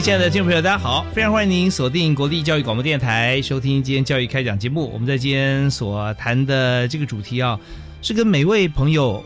位亲爱的听众朋友，大家好！非常欢迎您锁定国立教育广播电台，收听今天教育开讲节目。我们在今天所谈的这个主题啊，是跟每位朋友、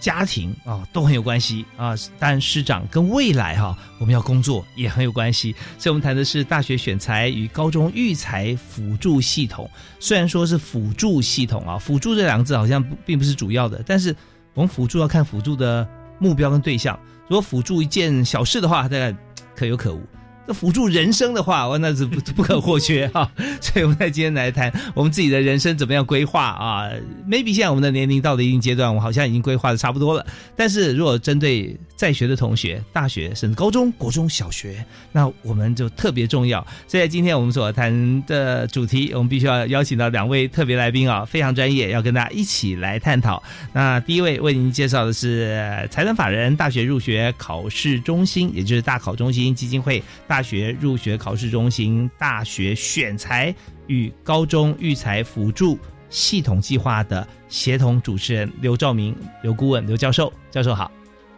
家庭啊都很有关系啊。但师长跟未来哈，我们要工作也很有关系。所以，我们谈的是大学选材与高中育才辅助系统。虽然说是辅助系统啊，辅助这两个字好像并不是主要的，但是我们辅助要看辅助的目标跟对象。如果辅助一件小事的话，大概。可有可无，那辅助人生的话，那是不 不可或缺哈。所以我们在今天来谈我们自己的人生怎么样规划啊。maybe 现在我们的年龄到了一定阶段，我好像已经规划的差不多了。但是如果针对在学的同学，大学甚至高中国中小学，那我们就特别重要。所以今天我们所谈的主题，我们必须要邀请到两位特别来宾啊，非常专业，要跟大家一起来探讨。那第一位为您介绍的是财团法人大学入学考试中心，也就是大考中心基金会大学入学考试中心大学选材与高中育才辅助系统计划的协同主持人刘兆明刘顾问刘教授，教授好。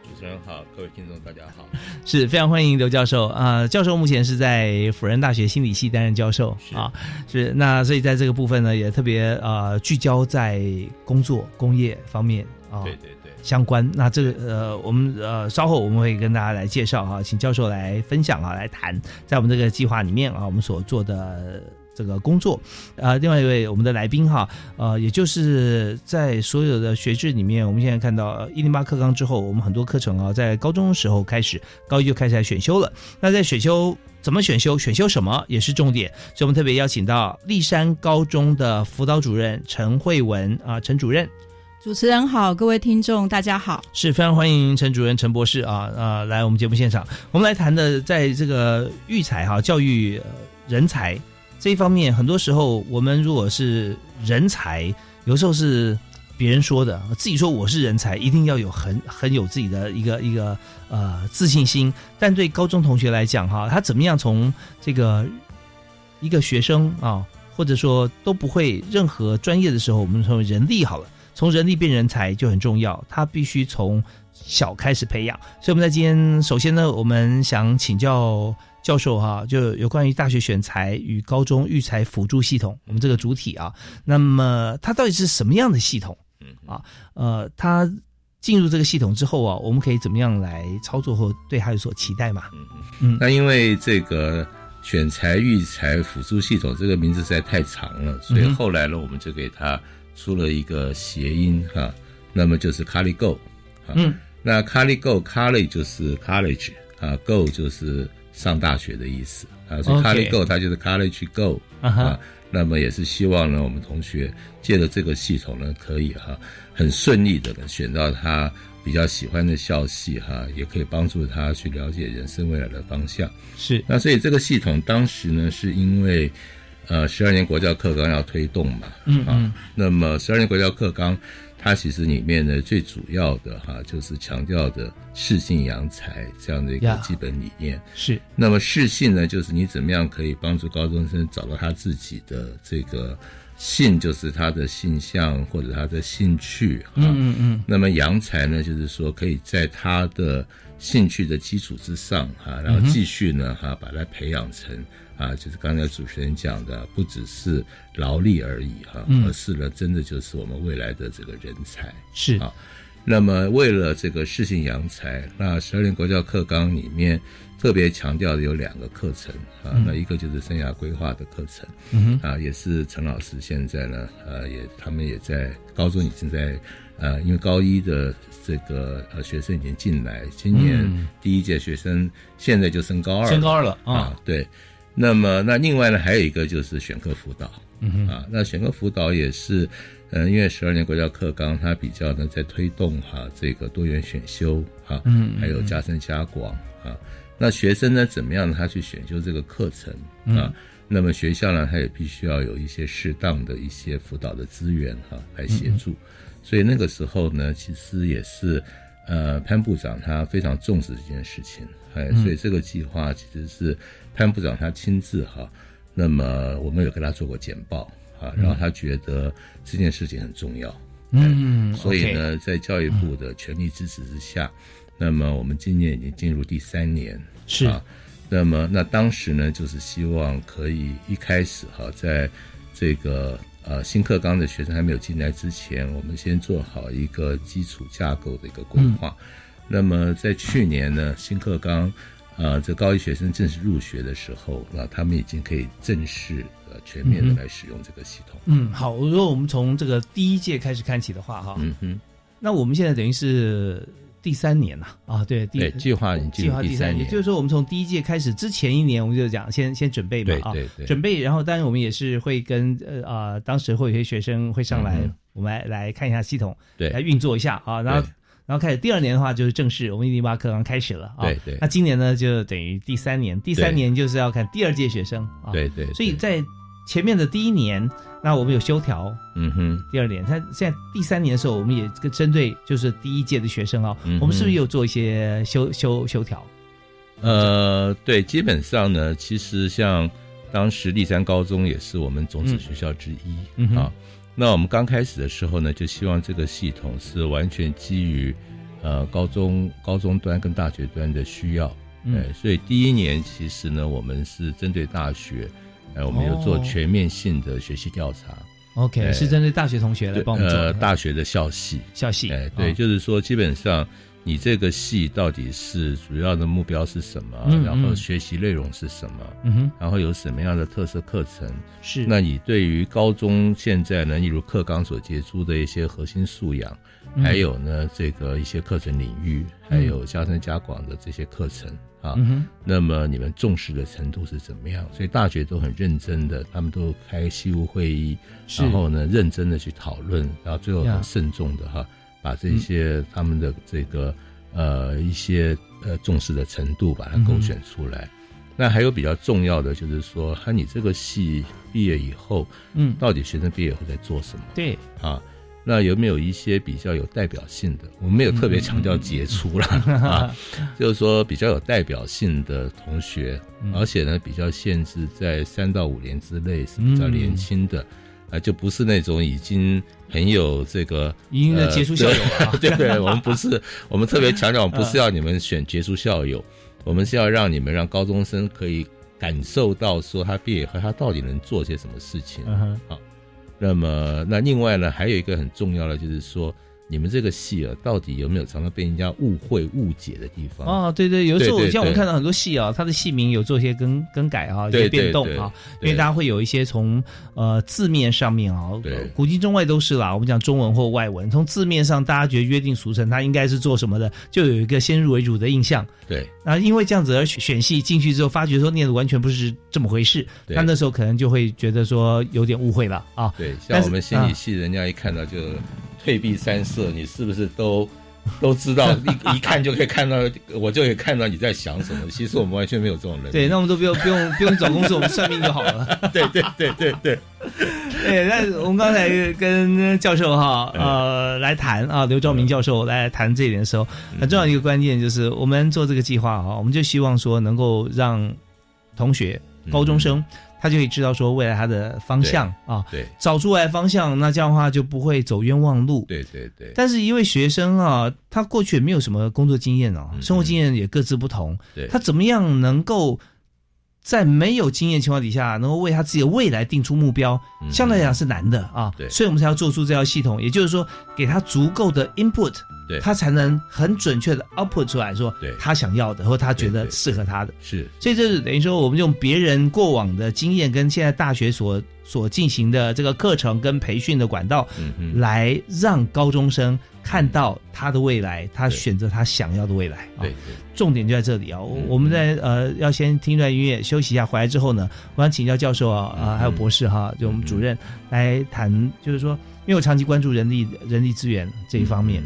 主持人好，各位听众大家好，是非常欢迎刘教授。啊！教授目前是在辅仁大学心理系担任教授。啊，是那所以在这个部分呢，也特别呃聚焦在工作工业方面。啊，对对对，相关。那这个呃，我们呃稍后我们会跟大家来介绍哈，请教授来分享啊，来谈在我们这个计划里面啊，我们所做的。这个工作，呃，另外一位我们的来宾哈，呃，也就是在所有的学制里面，我们现在看到一零八课纲之后，我们很多课程啊，在高中时候开始，高一就开始来选修了。那在选修怎么选修，选修什么也是重点，所以我们特别邀请到立山高中的辅导主任陈慧文啊，陈主任。主持人好，各位听众大家好，是非常欢迎陈主任陈博士啊啊来我们节目现场，我们来谈的在这个育才哈教育人才。这一方面，很多时候我们如果是人才，有时候是别人说的，自己说我是人才，一定要有很很有自己的一个一个呃自信心。但对高中同学来讲，哈，他怎么样从这个一个学生啊，或者说都不会任何专业的时候，我们说人力好了，从人力变人才就很重要，他必须从小开始培养。所以我们在今天，首先呢，我们想请教。教授哈，就有关于大学选材与高中育才辅助系统，我们这个主体啊，那么它到底是什么样的系统？嗯啊，呃，它进入这个系统之后啊，我们可以怎么样来操作或对它有所期待嘛？嗯嗯，那因为这个选材育才辅助系统这个名字实在太长了，所以后来呢，我们就给它出了一个谐音哈，那么就是 College Go，嗯，那 College Go，College 就是 College 啊，Go 就是。上大学的意思啊，所以 college go 它就是 college go 啊，那么也是希望呢，我们同学借着这个系统呢，可以哈很顺利的选到他比较喜欢的校系哈，也可以帮助他去了解人生未来的方向。是，那所以这个系统当时呢，是因为呃十二年国教课纲要推动嘛，嗯啊，那么十二年国教课纲。它其实里面呢，最主要的哈，就是强调的适性扬才这样的一个基本理念。是。那么适性呢，就是你怎么样可以帮助高中生找到他自己的这个性，就是他的性向或者他的兴趣。嗯嗯嗯。那么阳才呢，就是说可以在他的兴趣的基础之上哈，然后继续呢哈，把它培养成。啊，就是刚才主持人讲的，不只是劳力而已哈，而是呢，真的就是我们未来的这个人才是啊。那么为了这个适性扬才，那十二年国教课纲里面特别强调的有两个课程啊，那一个就是生涯规划的课程，嗯啊，也是陈老师现在呢，呃，也他们也在高中已经在呃，因为高一的这个呃学生已经进来，今年第一届学生现在就升高二了，升高二了啊。啊，对。那么那另外呢，还有一个就是选课辅导，嗯啊，那选课辅导也是，呃，因为十二年国教课纲它比较呢在推动哈、这个多元选修哈，嗯还有加深加广啊。那学生呢怎么样他去选修这个课程嗯啊？那么学校呢，他也必须要有一些适当的一些辅导的资源哈、来协助。所以那个时候呢，其实也是呃潘部长他非常重视这件事情，哎，所以这个计划其实是潘部长他亲自哈。那么我们有跟他做过简报啊，然后他觉得这件事情很重要，嗯，所以呢，在教育部的全力支持之下，那么我们今年已经进入第三年，是啊。那么那当时呢，就是希望可以一开始哈，在这个呃新课纲的学生还没有进来之前，我们先做好一个基础架构的一个规划。那么在去年呢，新课纲呃这高一学生正式入学的时候，那他们已经可以正式呃全面的来使用这个系统。嗯，好，如果我们从这个第一届开始看起的话，哈，嗯哼，那我们现在等于是第三年呐。啊，对，第对，计划计划第三年，也就是说，我们从第一届开始之前一年，我们就讲先先准备嘛啊，对对。对准备，然后当然我们也是会跟呃啊、当时会有些学生会上来，嗯。我们来来看一下系统，对。来运作一下啊，然后然后开始第二年的话就是正式，我们一零八课纲开始了啊，对对。那今年呢就等于第三年，第三年就是要看第二届学生啊，对对，对所以在前面的第一年，那我们有修条，嗯哼。第二年，他现在第三年的时候，我们也跟针对就是第一届的学生啊、嗯我们是不是有做一些修修修条？呃，对，基本上呢，其实像当时立山高中也是我们种子学校之一、啊。那我们刚开始的时候呢，就希望这个系统是完全基于呃高中高中端跟大学端的需要，嗯呃，所以第一年其实呢，我们是针对大学，呃，我们有做哦。全面性的学习调查，OK，哎是针对大学同学来帮我们做呃大学的校系，校系。哎，对，哦。就是说，基本上你这个系到底是主要的目标是什么，嗯然后嗯。学习内容是什么，嗯哼，然后有什么样的特色课程？是。那你对于高中现在呢，例如课纲所接触的一些核心素养，嗯。还有呢这个一些课程领域，还有加深加广的这些课程啊，嗯，那么你们重视的程度是怎么样？所以大学都很认真的，他们都开系务会议，然后呢认真的去讨论，然后最后很慎重的哈，把这些他们的这个呃一些呃重视的程度把它勾选出来。那还有比较重要的就是说，哈，你这个系毕业以后，嗯，到底学生毕业以后在做什么？对，啊？那有没有一些比较有代表性的？我们没有特别强调杰出啦，啊，就是说比较有代表性的同学，而且呢比较限制在三到五年之内是比较年轻的，啊，就不是那种已经很有这个已经的杰出校友了啊。对对，我们不是，我们特别强调，我们不是要你们选杰出校友，我们是要让你们让高中生可以感受到说他毕业以后他到底能做些什么事情。嗯哼，那么，那另外呢，还有一个很重要的就是说，你们这个戏啊，到底有没有常常被人家误会、误解的地方？哦，对对，有时候像我们看到很多戏啊，它的戏名有做一些更更改啊，一些变动啊，因为大家会有一些从呃字面上面啊，古今中外都是啦。我们讲中文或外文，从字面上大家觉得约定俗成，它应该是做什么的，就有一个先入为主的印象。对啊，因为这样子而选选戏进去之后，发觉说念的完全不是这么回事，对他那时候可能就会觉得说有点误会了啊。对，像我们心理系，人家一看到就退避三舍，你是不是都 都知道？一 一看就可以看到，我就可以看到你在想什么。其实我们完全没有这种能力。对，那我们都不用不用不用找工作，我们算命就好了。对对对对对，对，那我们刚才跟教授哈嗯呃来谈啊，刘兆明教授来谈这一点的时候，嗯很重要一个关键就是，我们做这个计划哈，我们就希望说能够让同学嗯高中生他就可以知道说未来他的方向啊，对。找出来方向，那这样的话就不会走冤枉路。对对对，但是一位学生啊，他过去也没有什么工作经验哦，嗯生活经验也各自不同，对。他怎么样能够在没有经验情况底下，能够为他自己的未来定出目标，嗯。相对来讲是难的啊。对。所以我们才要做出这套系统，也就是说，给他足够的 input，对。他才能很准确的 output 出来说对。他想要的或他觉得适合他的。是。所以这是等于说，我们用别人过往的经验跟现在大学所所进行的这个课程跟培训的管道，来让高中生看到他的未来，他选择他想要的未来。啊对。对，重点就在这里啊！我嗯我们在呃要先听一段音乐休息一下，回来之后呢，我想请教教授啊啊、嗯还有博士哈，就我们主任来谈，就是说，因为我长期关注人力人力资源这一方面，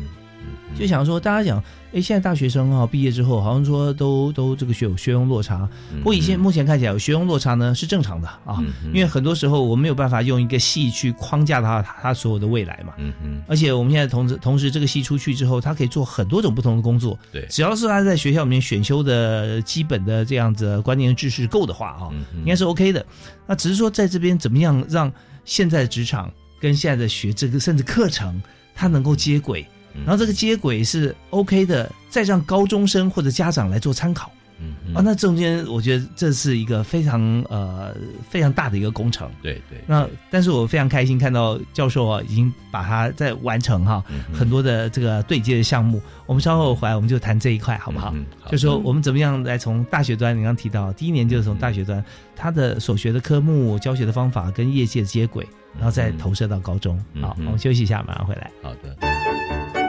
就想说大家讲，哎，现在大学生哈、毕业之后，好像说都都这个学有学用落差，嗯不过以现目前看起来有学用落差呢是正常的啊，因为很多时候我们没有办法用一个系去框架他他所有的未来嘛。嗯嗯，而且我们现在同时同时这个系出去之后，他可以做很多种不同的工作，对，只要是他在学校里面选修的基本的这样子观念知识够的话啊，应该是 OK 的。那只是说在这边怎么样让现在的职场跟现在的学这个甚至课程它能够接轨，嗯然后这个接轨是 OK 的，再让高中生或者家长来做参考嗯嗯啊。那中间我觉得这是一个非常呃非常大的一个工程。对对，那但是我非常开心看到教授啊已经把它在完成哈、嗯很多的这个对接的项目。我们稍后回来我们就谈这一块好不好？嗯好就说我们怎么样来从大学端，你刚刚提到第一年就是从大学端，他的所学的科目、教学的方法跟业界接轨，然后再投射到高中。好，我们休息一下，马上回来。好的。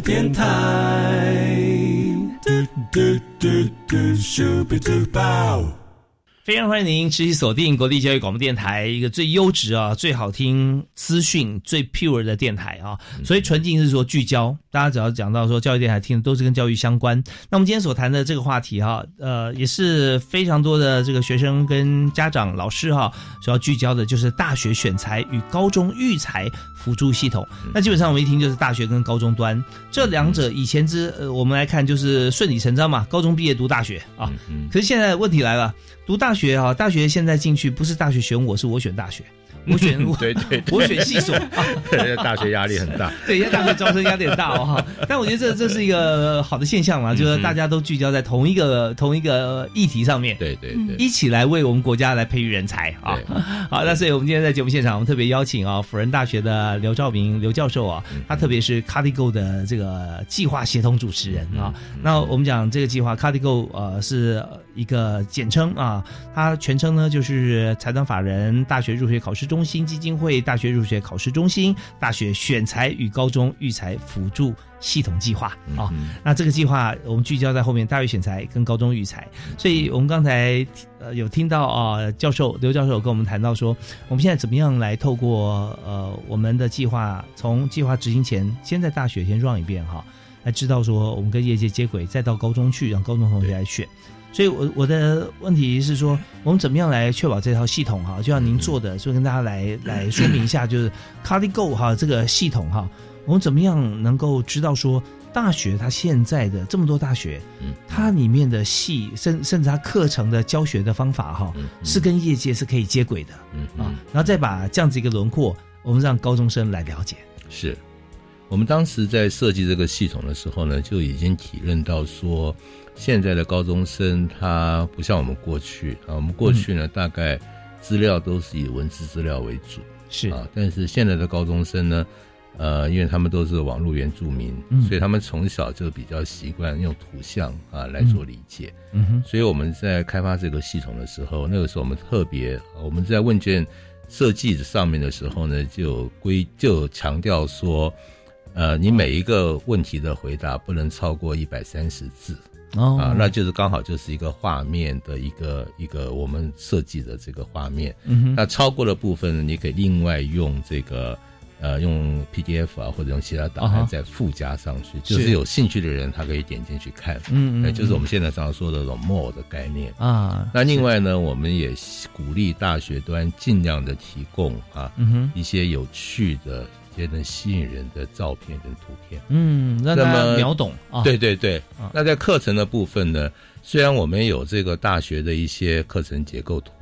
电台。非常欢迎您持续锁定国立教育广播电台，一个最优质啊、最好听资讯、最 pure 的电台啊。所以纯净是说聚焦，大家只要讲到说教育电台听的都是跟教育相关。那我们今天所谈的这个话题哈、呃，也是非常多的这个学生跟家长、老师哈、所要聚焦的，就是大学选材与高中育才辅助系统。那基本上我们一听就是大学跟高中端这两者，以前之呃，我们来看就是顺理成章嘛，高中毕业读大学啊。嗯可是现在问题来了，读大学啊，大学现在进去不是大学选我，是我选大学，我选我对对，我选系所 大学压力很大。对，现在大学招生压力很大哦哈。但我觉得这这是一个好的现象嘛，就是大家都聚焦在同一个同一个议题上面。对对对，一起来为我们国家来培育人才啊！好，那所以我们今天在节目现场，我们特别邀请啊，辅仁大学的刘兆明刘教授啊，他特别是 CardiGo 的这个计划协同主持人啊。那我们讲这个计划 CardiGo 呃是一个简称啊，它全称呢就是财团法人大学入学考试中心基金会大学入学考试中心大学选才与高中育才辅助系统计划啊。那这个计划我们聚焦在后面，大学选才跟高中育才，所以我们刚才呃有听到啊、教授刘教授跟我们谈到说，我们现在怎么样来透过呃我们的计划，从计划执行前，先在大学先 run 一遍哈，来知道说我们跟业界接轨，再到高中去，让高中同学来选。所以我，我的问题是说，我们怎么样来确保这套系统哈？就像您做的，所以跟大家来来说明一下，就是 CardiGo 哈这个系统哈，我们怎么样能够知道说，大学它现在的这么多大学，嗯它里面的系甚甚至它课程的教学的方法哈，嗯是跟业界是可以接轨的嗯啊，然后再把这样子一个轮廓，我们让高中生来了解。是我们当时在设计这个系统的时候呢，就已经体认到说，现在的高中生他不像我们过去啊，我们过去呢、大概资料都是以文字资料为主是。啊，但是现在的高中生呢，呃，因为他们都是网络原住民，嗯。所以他们从小就比较习惯用图像啊来做理解。嗯哼，所以我们在开发这个系统的时候，那个时候我们特别，我们在问卷设计上面的时候呢，就有规就强调说，呃，你每一个问题的回答不能超过一百三十字。哦。啊，那就是刚好就是一个画面的一个一个我们设计的这个画面。嗯哼，那超过的部分呢，你可以另外用这个呃用 PDF 啊或者用其他档案再附加上去，就是是有兴趣的人他可以点进去看。嗯嗯，呃就是我们现在常常说的这种 more 的概念。啊，那另外呢，我们也鼓励大学端尽量的提供啊嗯，一些有趣的、一些能吸引人的照片跟图片。嗯，让大家那么秒懂啊，对对对啊，那在课程的部分呢，虽然我们有这个大学的一些课程结构图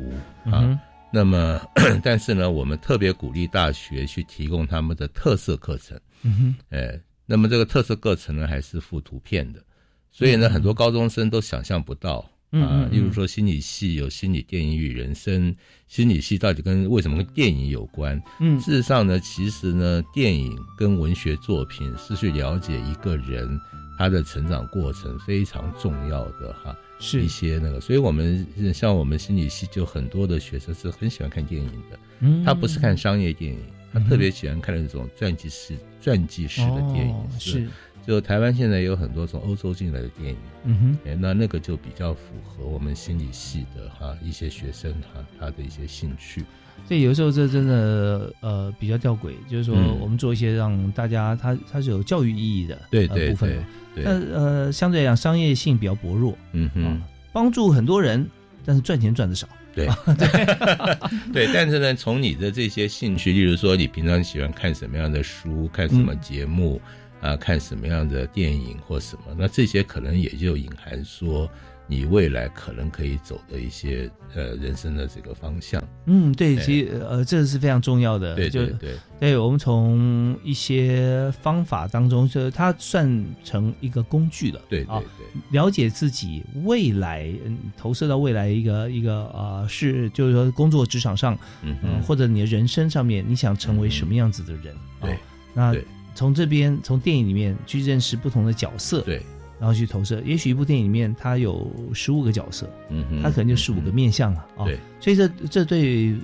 啊，嗯，那么 但是呢，我们特别鼓励大学去提供他们的特色课程，嗯哼，哎，那么这个特色课程呢，还是附图片的，所以呢，很多高中生都想象不到。啊例如说心理系有心理电影与人生，心理系到底跟为什么跟电影有关？嗯。事实上呢，其实呢，电影跟文学作品是去了解一个人他的成长过程非常重要的哈，是一些那个，所以我们像我们心理系就很多的学生是很喜欢看电影的，嗯。他不是看商业电影，他特别喜欢看那种传记式传记式的电影，哦是，就台湾现在有很多从欧洲进来的电影。嗯哼，哎，那那个就比较符合我们心理系的哈一些学生哈他的一些兴趣。所以有时候这真的呃比较吊诡，就是说嗯。我们做一些让大家它它是有教育意义的对对呃部分。对，对，但呃相对来讲商业性比较薄弱啊嗯哼，，帮助很多人，但是赚钱赚的少。对。对，但是呢，从你的这些兴趣，例如说你平常喜欢看什么样的书，看什么节目啊、看什么样的电影或什么，那这些可能也就隐含说你未来可能可以走的一些呃人生的这个方向。嗯，对，对其实呃这是非常重要的。对对对对，我们从一些方法当中，就是它算成一个工具了。啊对对，对，了解自己未来，嗯，投射到未来一个一个呃，是就是说工作职场上，嗯嗯、或者你的人生上面，你想成为什么样子的人？对啊，那对从这边从电影里面去认识不同的角色，对，然后去投射。也许一部电影里面它有十五个角色，嗯哼，它可能就十五个嗯面相了啊。对，所以这这对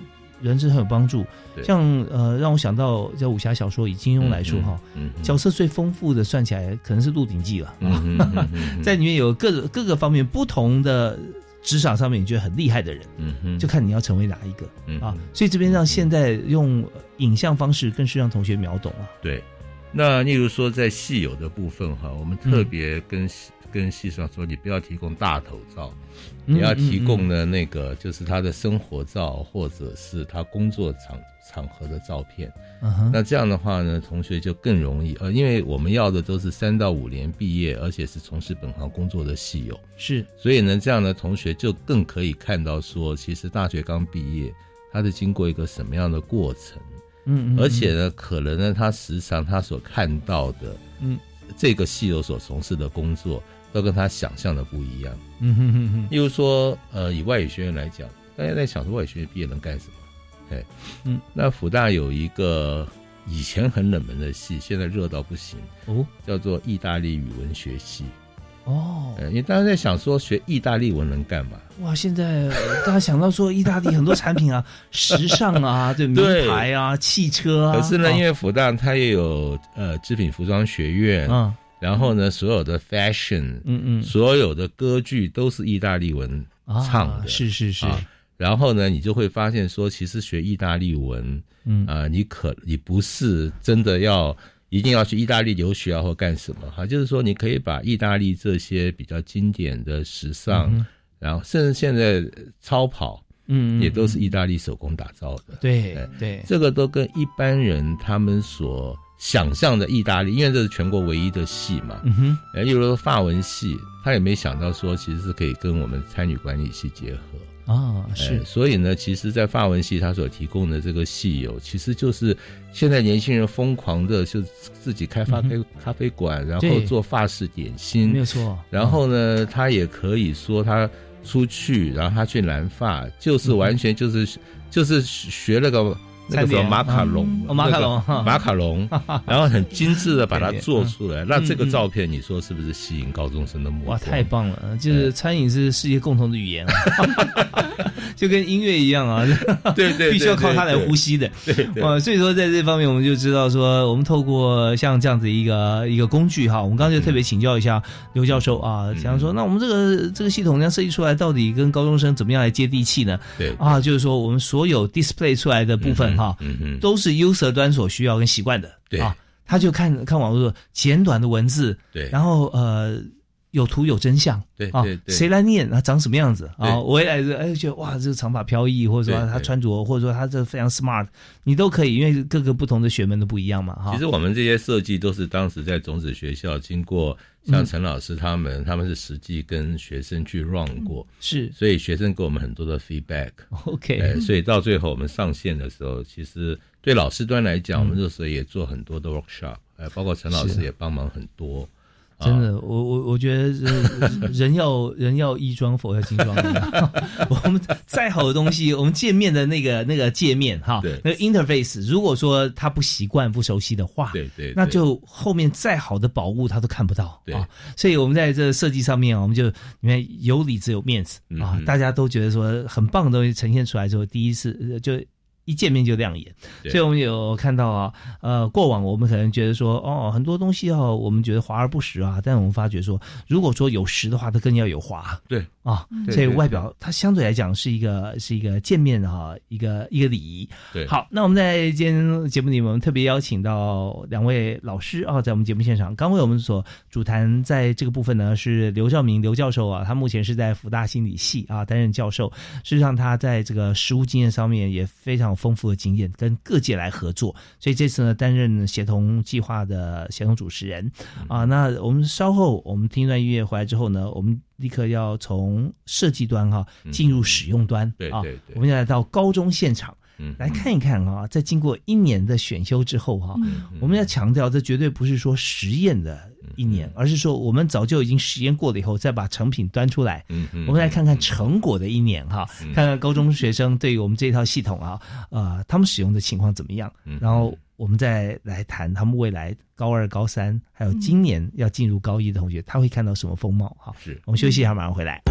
人是很有帮助。对像呃，让我想到在武侠小说以金庸来说哈，嗯哼，角色最丰富的算起来可能是《鹿鼎记》了啊。在里面有各个各个方面不同的职场上面你觉得很厉害的人，嗯哼，就看你要成为哪一个嗯啊。所以这边让现在用呃影像方式更是让同学秒懂啊。对，那例如说在戏友的部分哈，我们嗯特别跟戏、跟戏上说，你不要提供大头照，你要提供呢那个就是他的生活照或者是他工作场场合的照片。嗯哼，那这样的话呢，同学就更容易呃，因为我们要的都是三到五年毕业，而且是从事本行工作的戏友，是所以呢，这样的同学就更可以看到说，其实大学刚毕业，他是经过一个什么样的过程。嗯嗯，而且呢，可能呢，他时常他所看到的，嗯，这个戏友所从事的工作，都跟他想象的不一样。嗯哼哼哼，例如说，呃，以外语学院来讲，大家在想说外语学院毕业能干什么？哎，嗯，那福大有一个以前很冷门的系，现在热到不行，哦。叫做意大利语文学系。哦，呃，因为大家在想说，学意大利文能干嘛？哇！现在呃大家想到说意大利很多产品啊，时尚啊，对名对。牌啊，汽车啊，可是呢，因为复旦它也有呃织品服装学院，嗯。然后呢，所有的 fashion，嗯嗯。所有的歌剧都是意大利文啊唱的，是是是，啊然后呢，你就会发现说，其实学意大利文嗯。啊、你可你不是真的要一定要去意大利留学啊，或干什么。哈，就是说你可以把意大利这些比较经典的时尚，嗯然后甚至现在超跑嗯，也都是嗯意大利手工打造的，对哎对，这个都跟一般人他们所想象的意大利，因为这是全国唯一的系嘛，嗯哼，哎，例如说法文系，他也没想到说其实是可以跟我们参与管理系结合。啊是。哎所以呢，其实，在法文系他所提供的这个系友，其实就是现在年轻人疯狂的，就自己开发咖咖啡馆，然后做法式点心。没心有，错，然后呢，他也可以说他出去，然后他去染发，就是完全就是就是学了个那个什么马卡龙，哦马卡龙那个马卡龙，然后很精致的把它做出来。那这个照片，你说是不是吸引高中生的目光？哇，太棒了！就是餐饮是世界共同的语言啊，就跟音乐一样啊，对对对必须要靠它来呼吸的。对所以说在这方面，我们就知道说，我们透过像这样子一个一个工具哈，我们刚才就特别请教一下刘教授啊，嗯想说，那我们这个这个系统这样设计出来，到底跟高中生怎么样来接地气呢？对啊，就是说我们所有 display 出来的部分哈，嗯嗯，都是 user 端所需要跟习惯的。对啊，他就看看网络简短的文字，对，然后呃有图有真相，啊谁来念？他长什么样子？啊？我也来就哎觉得哇，这个长发飘逸，或者说他穿着，或者说他这非常 smart，你都可以，因为各个不同的学门都不一样嘛，哈。其实我们这些设计都是当时在种子学校经过嗯。像陈老师他们，他们是实际跟学生去 run 过，是。所以学生给我们很多的 feedback。OK，哎，所以到最后我们上线的时候，其实对老师端来讲，我们那时候也做很多的 workshop，哎，包括陈老师也帮忙很多。啊真的，我我我觉得呃人要 人要衣装，佛要金装。我们再好的东西，我们界面的那个那个界面哈，那个 interface，如果说他不习惯、不熟悉的话，对对，那就后面再好的宝物他都看不到对啊。所以我们在这设计上面啊，我们就你看有里子有面子啊大家都觉得说很棒的东西呈现出来之后，第一次呃就。一见面就亮眼，对所以我们有看到啊，呃，过往我们可能觉得说，哦，很多东西哦，我们觉得华而不实啊，但我们发觉说，如果说有实的话，它更要有华对啊，所以外表它相对来讲是一个是一个见面哈、一个一个礼仪。对，好，那我们在今天节目里面，我们特别邀请到两位老师啊，在我们节目现场。刚为我们所主谈在这个部分呢，是刘兆明刘教授啊，他目前是在福大心理系啊担任教授。事实上，他在这个实务经验上面也非常有丰富的经验，跟各界来合作。所以这次呢，担任协同计划的协同主持人啊。那我们稍后我们听一段音乐回来之后呢，我们立刻要从设计端哈、进入使用端、啊对对对我们要来到高中现场。嗯来看一看啊，在经过一年的选修之后哈、嗯我们要强调，这绝对不是说实验的一年，而是说我们早就已经实验过了以后，再把成品端出来。嗯嗯我们来看看成果的一年哈，看看高中学生对于我们这套系统啊，呃，他们使用的情况怎么样，嗯然后我们再来谈他们未来高二、高三，还有今年要进入高一的同学，他会看到什么风貌哈。是我们休息一下，马上回来。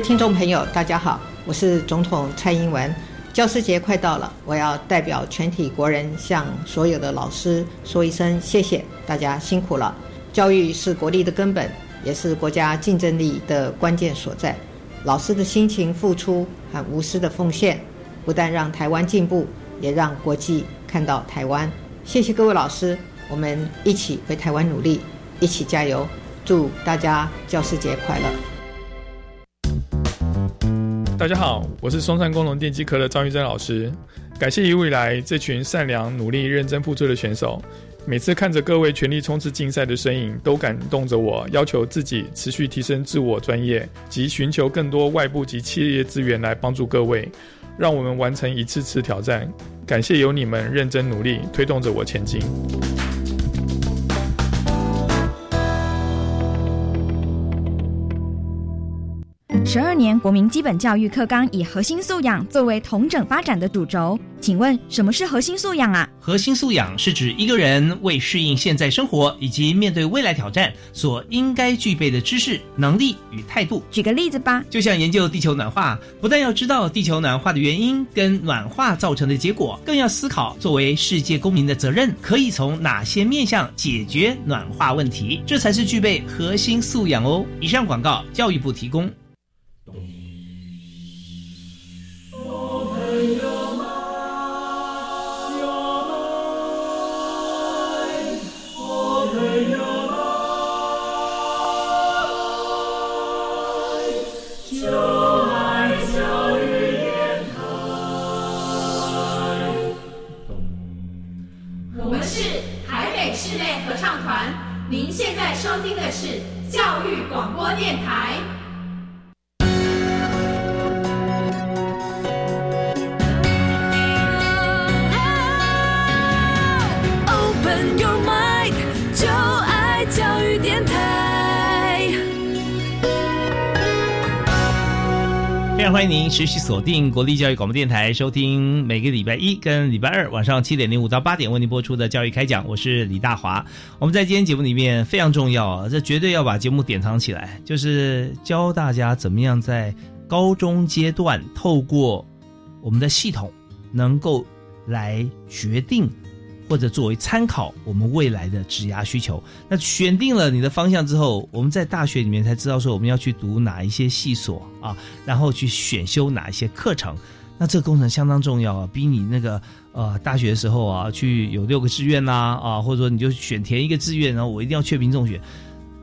听众朋友，大家好，我是总统蔡英文。教师节快到了，我要代表全体国人向所有的老师说一声谢谢，大家辛苦了。教育是国力的根本，也是国家竞争力的关键所在。老师的辛勤付出和无私的奉献，不但让台湾进步，也让国际看到台湾。谢谢各位老师，我们一起为台湾努力，一起加油。祝大家教师节快乐！大家好，我是松山工农电机科的张玉珍老师。感谢一路来这群善良、努力、认真付出的选手。每次看着各位全力冲刺竞赛的身影，都感动着我，要求自己持续提升自我专业，及寻求更多外部及企业资源来帮助各位，让我们完成一次次挑战。感谢有你们认真努力，推动着我前进。十二年国民基本教育课纲以核心素养作为同整发展的主轴，请问什么是核心素养啊？核心素养是指一个人为适应现在生活以及面对未来挑战所应该具备的知识、能力与态度。举个例子吧，就像研究地球暖化，不但要知道地球暖化的原因跟暖化造成的结果，更要思考作为世界公民的责任可以从哪些面向解决暖化问题，这才是具备核心素养哦。以上广告，教育部提供。听的是教育广播电台。欢迎您持续锁定国立教育广播电台，收听每个礼拜一跟礼拜二晚上七点零五到八点为您播出的教育开讲。我是李大华。我们在今天节目里面非常重要，这绝对要把节目典藏起来，就是教大家怎么样在高中阶段透过我们的系统，能够来决定或者作为参考我们未来的职涯需求。那选定了你的方向之后，我们在大学里面才知道说我们要去读哪一些系所啊，然后去选修哪一些课程。那这个工程相当重要啊，比你那个呃大学的时候啊，去有六个志愿呐啊或者说你就选填一个志愿，然后我一定要确民中选，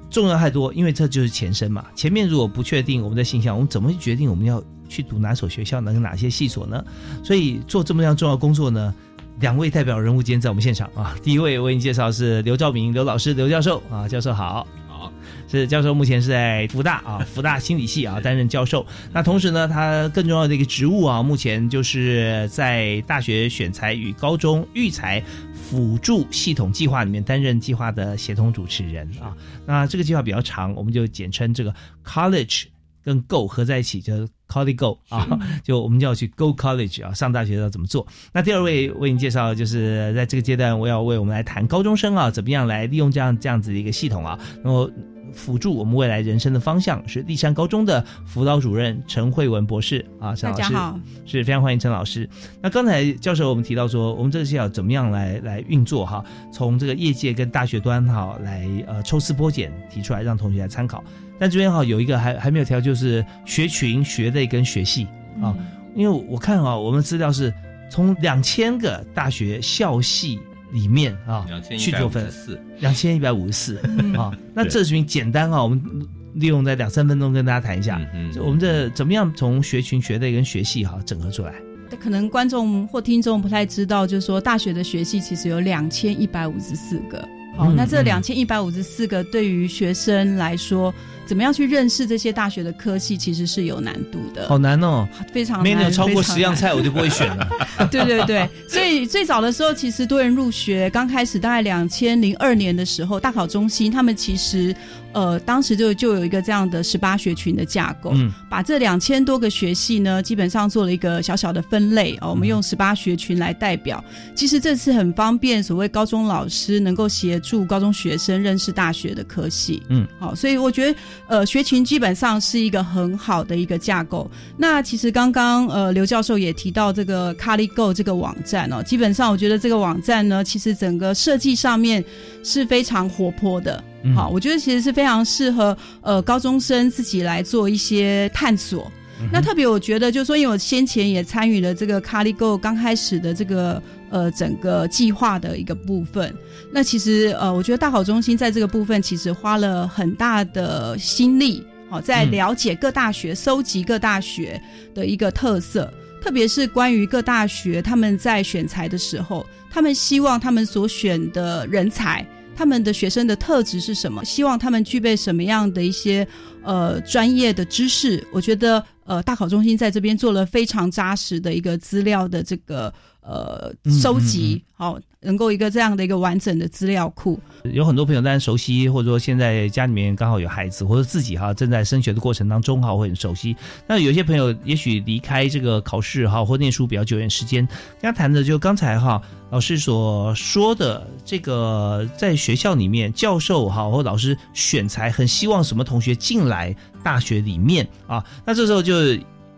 重要太多，因为这就是前身嘛。前面如果不确定我们的形象，我们怎么去决定我们要去读哪所学校，能哪些系所呢？所以做这么样重要工作呢？两位代表人物今天在我们现场啊，第一位为您介绍是刘兆明刘老师刘教授啊，教授好。好，是教授，目前是在福大啊，福大心理系啊 担任教授。那同时呢，他更重要的一个职务啊，目前就是在大学选材与高中育才辅助系统计划里面担任计划的协同主持人啊。那这个计划比较长，我们就简称这个 college 跟 go 合在一起，就是 college go 啊，就我们就要去 go college 啊，上大学要怎么做？那第二位为您介绍，就是在这个阶段，我要为我们来谈高中生啊，怎么样来利用这样这样子的一个系统啊，然后。辅助我们未来人生的方向是立山高中的辅导主任陈慧文博士啊，陈老师大家好，是非常欢迎陈老师。那刚才教授我们提到说，我们这个是要怎么样来来运作哈？从这个业界跟大学端哈来呃抽丝剥茧提出来，让同学来参考。但这边哈有一个还还没有调，就是学群、学类跟学系。啊，因为我看啊，我们资料是从两千个大学校系。里面啊，去做分两千一百五十四。啊，那这群简单啊，我们利用在两三分钟跟大家谈一下，我们这怎么样从学群、学类跟学系哈整合出来？可能观众或听众不太知道，就是说大学的学系其实有两千一百五十四个。好，那这两千一百五十四个对于学生来说，怎么样去认识这些大学的科系，其实是有难度的。好难哦，非常没有超过十样菜，我就不会选了。对 对对，所以最早的时候，其实多人入学刚开始，大概两千零二年的时候，大考中心他们其实呃，当时就就有一个这样的十八学群的架构，嗯、把这两千多个学系呢，基本上做了一个小小的分类哦，我们用十八学群来代表。其实这次很方便，所谓高中老师能够协助高中学生认识大学的科系。嗯，好，所以我觉得呃，学群基本上是一个很好的一个架构。那其实刚刚呃刘教授也提到这个 CaliGo 这个网站哦，基本上我觉得这个网站呢，其实整个设计上面是非常活泼的。好，我觉得其实是非常适合呃高中生自己来做一些探索。那特别我觉得，就是说，因为我先前也参与了这个 CaliGo 刚开始的这个呃整个计划的一个部分。那其实呃，我觉得大考中心在这个部分其实花了很大的心力，好，在了解各大学、搜集各大学的一个特色，特别是关于各大学他们在选材的时候，他们希望他们所选的人才。他们的学生的特质是什么？希望他们具备什么样的一些呃专业的知识？我觉得呃大考中心在这边做了非常扎实的一个资料的这个呃收集，好。能够一个这样的一个完整的资料库，有很多朋友当然熟悉，或者说现在家里面刚好有孩子，或者自己哈正在升学的过程当中哈会很熟悉。那有些朋友也许离开这个考试哈或念书比较久远时间，跟他谈的就刚才哈老师所说的这个在学校里面教授哈或老师选材，很希望什么同学进来大学里面啊，那这时候就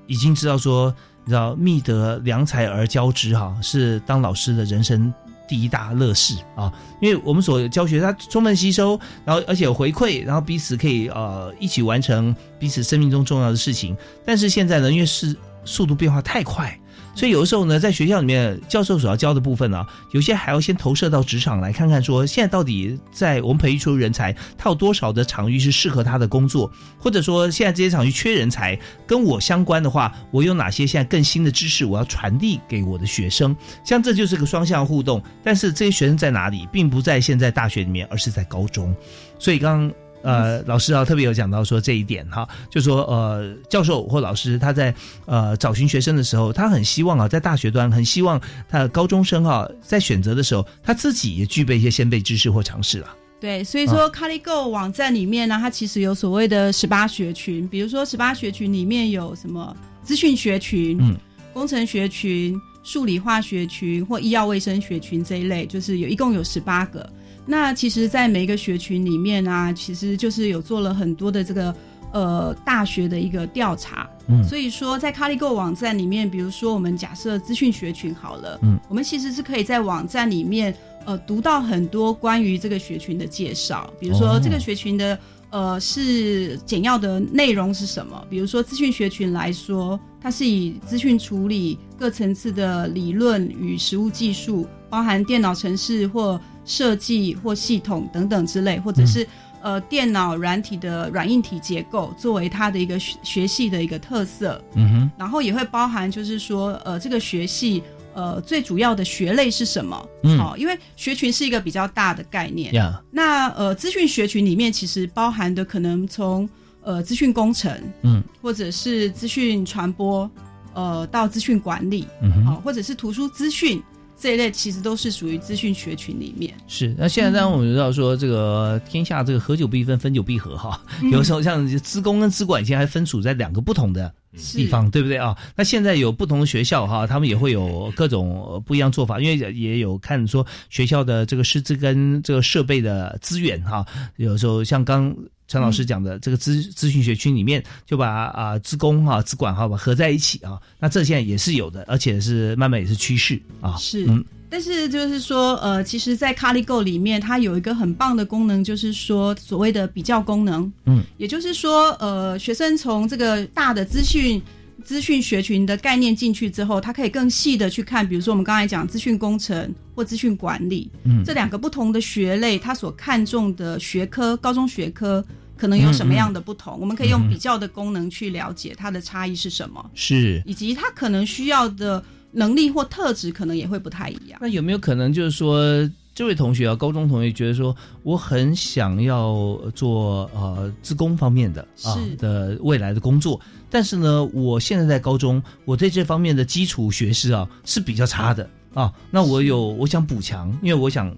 已经知道说，你知道觅得良才而教之哈是当老师的人生。第一大乐事啊，因为我们所教学，它充分吸收，然后而且有回馈，然后彼此可以呃一起完成彼此生命中重要的事情。但是现在呢，因为是速度变化太快。所以有的时候呢，在学校里面，教授所要教的部分呢，有些还要先投射到职场来看看，说现在到底在我们培育出人才，他有多少的场域是适合他的工作，或者说现在这些场域缺人才，跟我相关的话，我有哪些现在更新的知识我要传递给我的学生？像这就是个双向互动。但是这些学生在哪里，并不在现在大学里面，而是在高中。所以刚。呃，老师啊，特别有讲到说这一点哈，就说呃，教授或老师他在呃找寻学生的时候，他很希望啊，在大学端很希望他的高中生哈，在选择的时候，他自己也具备一些先辈知识或尝试了。对，所以说 ColleGo 网站里面呢，它其实有所谓的十八学群，比如说十八学群里面有什么资讯学群、嗯，工程学群、数理化学群或医药卫生学群这一类，就是有一共有十八个。那其实，在每一个学群里面啊，其实就是有做了很多的这个呃大学的一个调查。嗯，所以说在 ColleGo 网站里面，比如说我们假设资讯学群好了，嗯，我们其实是可以在网站里面呃读到很多关于这个学群的介绍，比如说这个学群的呃是简要的内容是什么？比如说资讯学群来说，它是以资讯处理各层次的理论与实务技术，包含电脑程式或设计或系统等等之类，或者是呃电脑软体的软硬体结构作为它的一个学系的一个特色，嗯哼，然后也会包含就是说呃这个学系呃最主要的学类是什么？嗯，好，因为学群是一个比较大的概念，那呃资讯学群里面其实包含的可能从呃资讯工程，嗯，或者是资讯传播，呃到资讯管理，嗯好，或者是图书资讯。这一类其实都是属于资讯学群里面。是，那现在当然我们知道说，这个天下这个合久必分，分久必合哈。有时候像资工跟资管，现在还分处在两个不同的地方，对不对啊？那现在有不同的学校哈，他们也会有各种不一样做法，因为也有看说学校的这个师资跟这个设备的资源哈。有时候像刚。陈老师讲的这个资资讯学区里面，就把啊资工哈、资管哈把合在一起啊，那这现在也是有的，而且是慢慢也是趋势啊。是，但是就是说，呃，其实，在 ColleGo 里面，它有一个很棒的功能，就是说所谓的比较功能。嗯，也就是说，呃，学生从这个大的资讯。资讯学群的概念进去之后，他可以更细的去看，比如说我们刚才讲资讯工程或资讯管理，嗯，这两个不同的学类，他所看重的学科，高中学科可能有什么样的不同？我们可以用比较的功能去了解它的差异是什么，是，以及它可能需要的能力或特质可能也会不太一样。那有没有可能就是说？这位同学啊，高中同学觉得说，我很想要做呃自工方面的啊的未来的工作，但是呢，我现在在高中，我对这方面的基础学识啊是比较差的啊。那我有我想补强，因为我想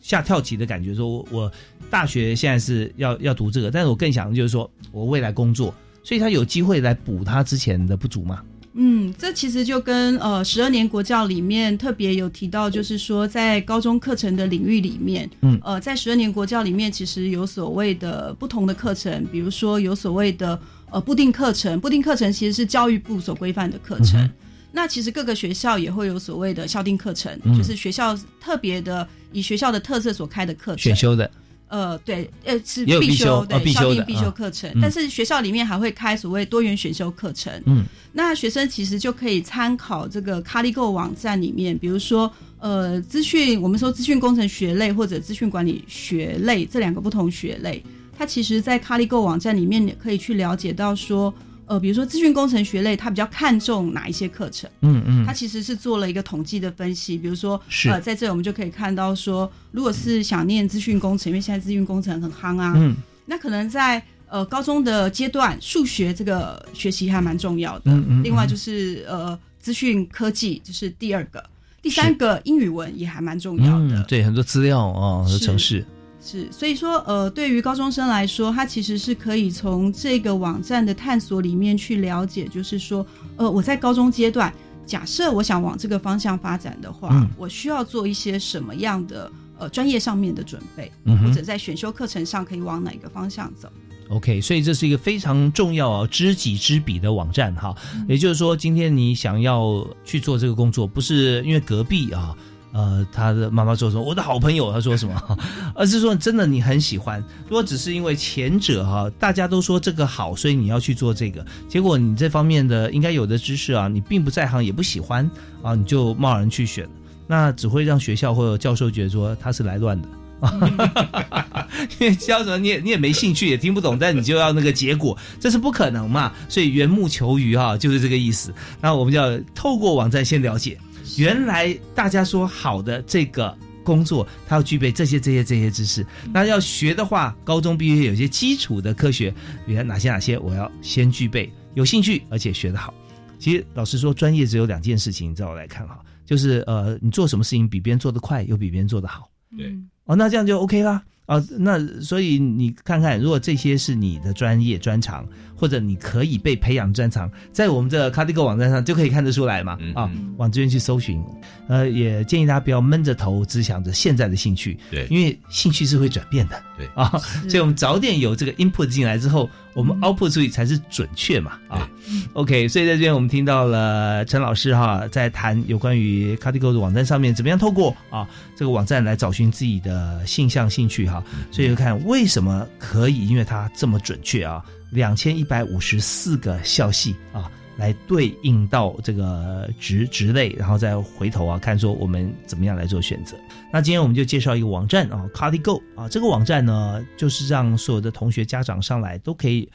下跳级的感觉，说我我大学现在是要要读这个，但是我更想的就是说我未来工作，所以他有机会来补他之前的不足嘛。嗯，这其实就跟呃十二年国教里面特别有提到，就是说在高中课程的领域里面，嗯呃，在十二年国教里面，其实有所谓的不同的课程，比如说有所谓的呃固定课程，固定课程其实是教育部所规范的课程。嗯那其实各个学校也会有所谓的校定课程，嗯就是学校特别的以学校的特色所开的课程。选修的，呃，对，呃是必修修，对，哦必修校定必修啊课程。嗯但是学校里面还会开所谓多元选修课程。嗯，那学生其实就可以参考这个 Caligo 网站里面，比如说呃，资讯我们说资讯工程学类或者资讯管理学类这两个不同学类，它其实在 Caligo 网站里面可以去了解到说。呃，比如说资讯工程学类，它比较看重哪一些课程？嗯嗯它其实是做了一个统计的分析，比如说，是呃，在这我们就可以看到说，如果是想念资讯工程，因为现在资讯工程很夯啊，嗯，那可能在呃高中的阶段，数学这个学习还蛮重要的。嗯嗯另外就是呃资讯科技，这是第二个，第三个英语文也还蛮重要的。嗯，对，很多资料啊，城市，是，所以说，呃，对于高中生来说，他其实是可以从这个网站的探索里面去了解，就是说，呃，我在高中阶段，假设我想往这个方向发展的话，嗯我需要做一些什么样的呃专业上面的准备，嗯或者在选修课程上可以往哪个方向走。OK，所以这是一个非常重要啊，知己知彼的网站哈。也就是说，今天你想要去做这个工作，不是因为隔壁啊，呃，他的妈妈说什么，我的好朋友他说什么，而是说真的你很喜欢。如果只是因为前者哈，大家都说这个好，所以你要去做这个，结果你这方面的应该有的知识啊，你并不在行，也不喜欢啊，你就贸然去选，那只会让学校或者教授觉得说他是来乱的。因为教什么你也你也没兴趣，也听不懂，但你就要那个结果，这是不可能嘛。所以缘木求鱼哈、就是这个意思。那我们就要透过网站先了解，原来大家说好的这个工作，它要具备这些这些这些知识。那要学的话，高中必须有些基础的科学，比如哪些哪些我要先具备，有兴趣而且学得好。其实老实说，专业只有两件事情，在我来看哈，就是呃，你做什么事情比别人做得快，又比别人做得好。对，哦，那这样就 OK 啦。啊、那所以你看看，如果这些是你的专业专长，或者你可以被培养专长，在我们这 c a r d i g o 网站上就可以看得出来嘛。啊，往这边去搜寻。呃，也建议大家不要闷着头只想着现在的兴趣，对因为兴趣是会转变的。对啊，所以我们早点有这个 input 进来之后，我们 output 出去才是准确嘛。啊，OK，所以在这边我们听到了陈老师哈在谈有关于 c a r d i g o 的网站上面怎么样透过啊这个网站来找寻自己的性向兴趣哈，所以就看为什么可以，因为它这么准确啊，两千一百五十四个校系啊。来对应到这个职职类，然后再回头啊看说我们怎么样来做选择。那今天我们就介绍一个网站啊 c a r d i g o 啊，这个网站呢就是让所有的同学家长上来都可以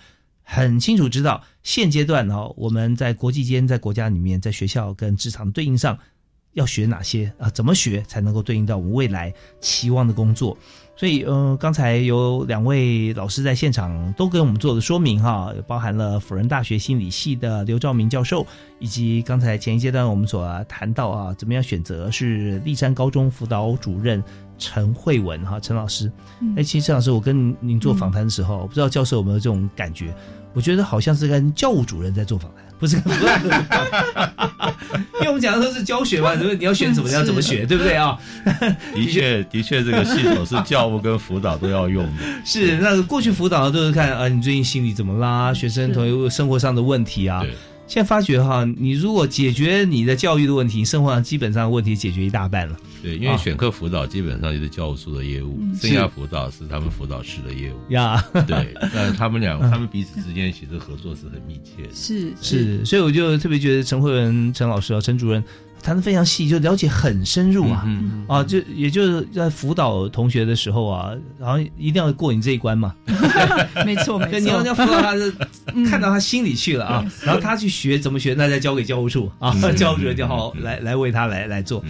很清楚知道现阶段哦我们在国际间、在国家里面、在学校跟职场对应上要学哪些啊，怎么学才能够对应到我们未来期望的工作。所以，呃，刚才有两位老师在现场都给我们做了说明哈，包含了辅仁大学心理系的刘兆明教授，以及刚才前一阶段我们所谈到啊，怎么样选择是立山高中辅导主任陈慧文哈，陈老师。嗯。哎、其实陈老师，我跟您做访谈的时候，我不知道教授有没有这种感觉，我觉得好像是跟教务主任在做访谈，不是跟不是，因为我们讲的都是教学嘛，就是你要选什么，你要怎么学，对不对啊？的确，的确，这个系统是教务跟辅导都要用的。是，那个过去辅导的都是看啊，你最近心理怎么啦？学生同学生活上的问题啊。现在发觉哈，你如果解决你的教育的问题，生活上基本上问题解决一大半了。对，因为选课辅导基本上就是教务处的业务，嗯剩下辅导是他们辅导室的业务。呀。对，但是他们俩，他们彼此之间其实合作是很密切的。是是，所以我就特别觉得陈慧文陈老师啊，陈主任谈的非常细，就了解很深入啊。嗯啊，就也就是在辅导同学的时候啊，然后一定要过你这一关嘛。没错，没错。对，你要你要辅导他是看到他心里去了啊，然后他去学怎么学，那再交给教务处啊，嗯 教务主任就好来来为他来来做。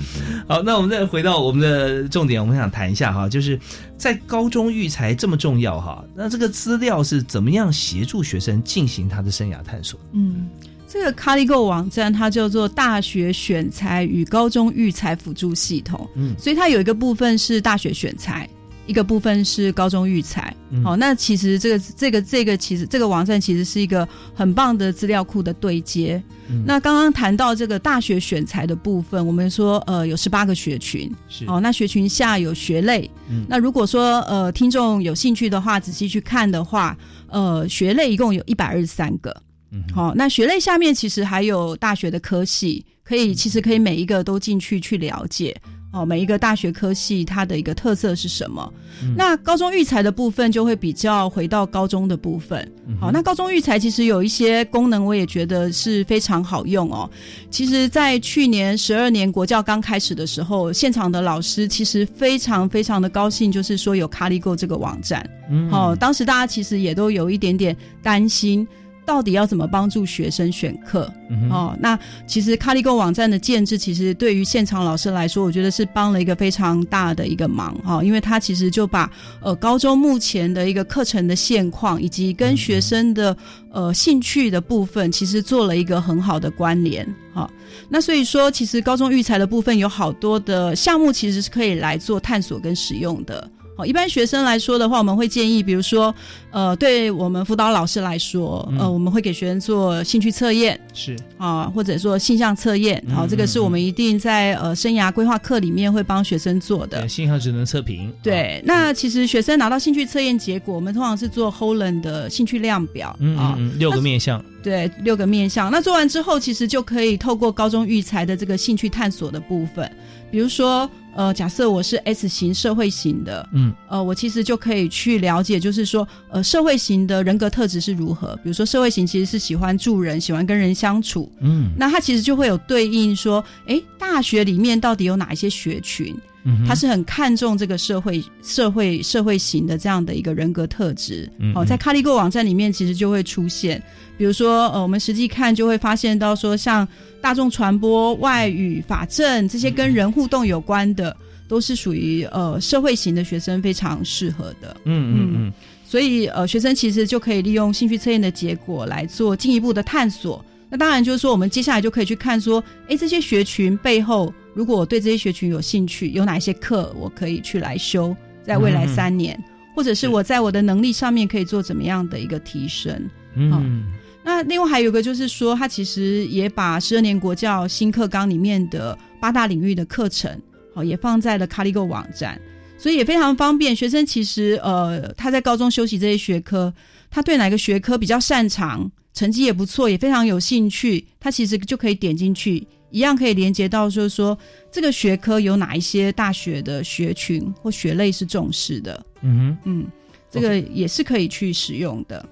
好，那我们再回到我们的重点，我们想谈一下哈，就是在高中育才这么重要哈，那这个资料是怎么样协助学生进行他的生涯探索？嗯，这个 Caligo 网站它叫做大学选材与高中育才辅助系统，嗯所以它有一个部分是大学选材，一个部分是高中育才。嗯好、那其实这个这个这个其实这个网站其实是一个很棒的资料库的对接。嗯那刚刚谈到这个大学选材的部分，我们说呃有十八个学群，是哦，那学群下有学类。嗯那如果说呃听众有兴趣的话，仔细去看的话，呃学类一共有一百二十三个。嗯好、那学类下面其实还有大学的科系，可以其实可以每一个都进去去了解。哦，每一个大学科系它的一个特色是什么？嗯那高中育才的部分就会比较回到高中的部分。嗯好，那高中育才其实有一些功能，我也觉得是非常好用哦。其实，在去年十二年国教刚开始的时候，现场的老师其实非常非常的高兴，就是说有 CaliGo 这个网站。嗯哦，当时大家其实也都有一点点担心，到底要怎么帮助学生选课？嗯哦，那其实 CaliGo 网站的建制，其实对于现场老师来说，我觉得是帮了一个非常大的一个忙哈、哦，因为他其实就把呃高中目前的一个课程的现况，以及跟学生的呃兴趣的部分，其实做了一个很好的关联哈、那所以说，其实高中育才的部分有好多的项目，其实是可以来做探索跟使用的。好，一般学生来说的话，我们会建议，比如说，呃，对我们辅导老师来说，呃，嗯我们会给学生做兴趣测验是啊，或者说性向测验。好，嗯这个是我们一定在呃生涯规划课里面会帮学生做的对。信号职能测评，对，那其实学生拿到兴趣测验结果，我们通常是做 Holland 的兴趣量表嗯啊嗯，嗯，六个面向，对，六个面向。那做完之后，其实就可以透过高中育才的这个兴趣探索的部分，比如说，呃，假设我是 S 型社会型的，嗯，呃，我其实就可以去了解，就是说，呃，社会型的人格特质是如何。比如说，社会型其实是喜欢助人，喜欢跟人相处，嗯那他其实就会有对应说，诶，大学里面到底有哪一些学群？嗯他是很看重这个社会、社会、社会型的这样的一个人格特质。哦，嗯嗯在 CaliGo 网站里面其实就会出现，比如说呃，我们实际看就会发现到说，像大众传播、外语、法政这些跟人互动有关的，都是属于呃社会型的学生非常适合的。嗯嗯嗯，所以呃，学生其实就可以利用兴趣测验的结果来做进一步的探索。那当然就是说，我们接下来就可以去看说，哎，这些学群背后，如果我对这些学群有兴趣，有哪一些课我可以去来修，在未来嗯三年，或者是我在我的能力上面可以做怎么样的一个提升。嗯那另外还有一个就是说，他其实也把十二年国教新课纲里面的八大领域的课程，好也放在了 CaliGo 网站，所以也非常方便。学生其实呃他在高中修习这些学科，他对哪个学科比较擅长，成绩也不错，也非常有兴趣，他其实就可以点进去，一样可以连接到就是说这个学科有哪一些大学的学群或学类是重视的，嗯哼。嗯，这个也是可以去使用的，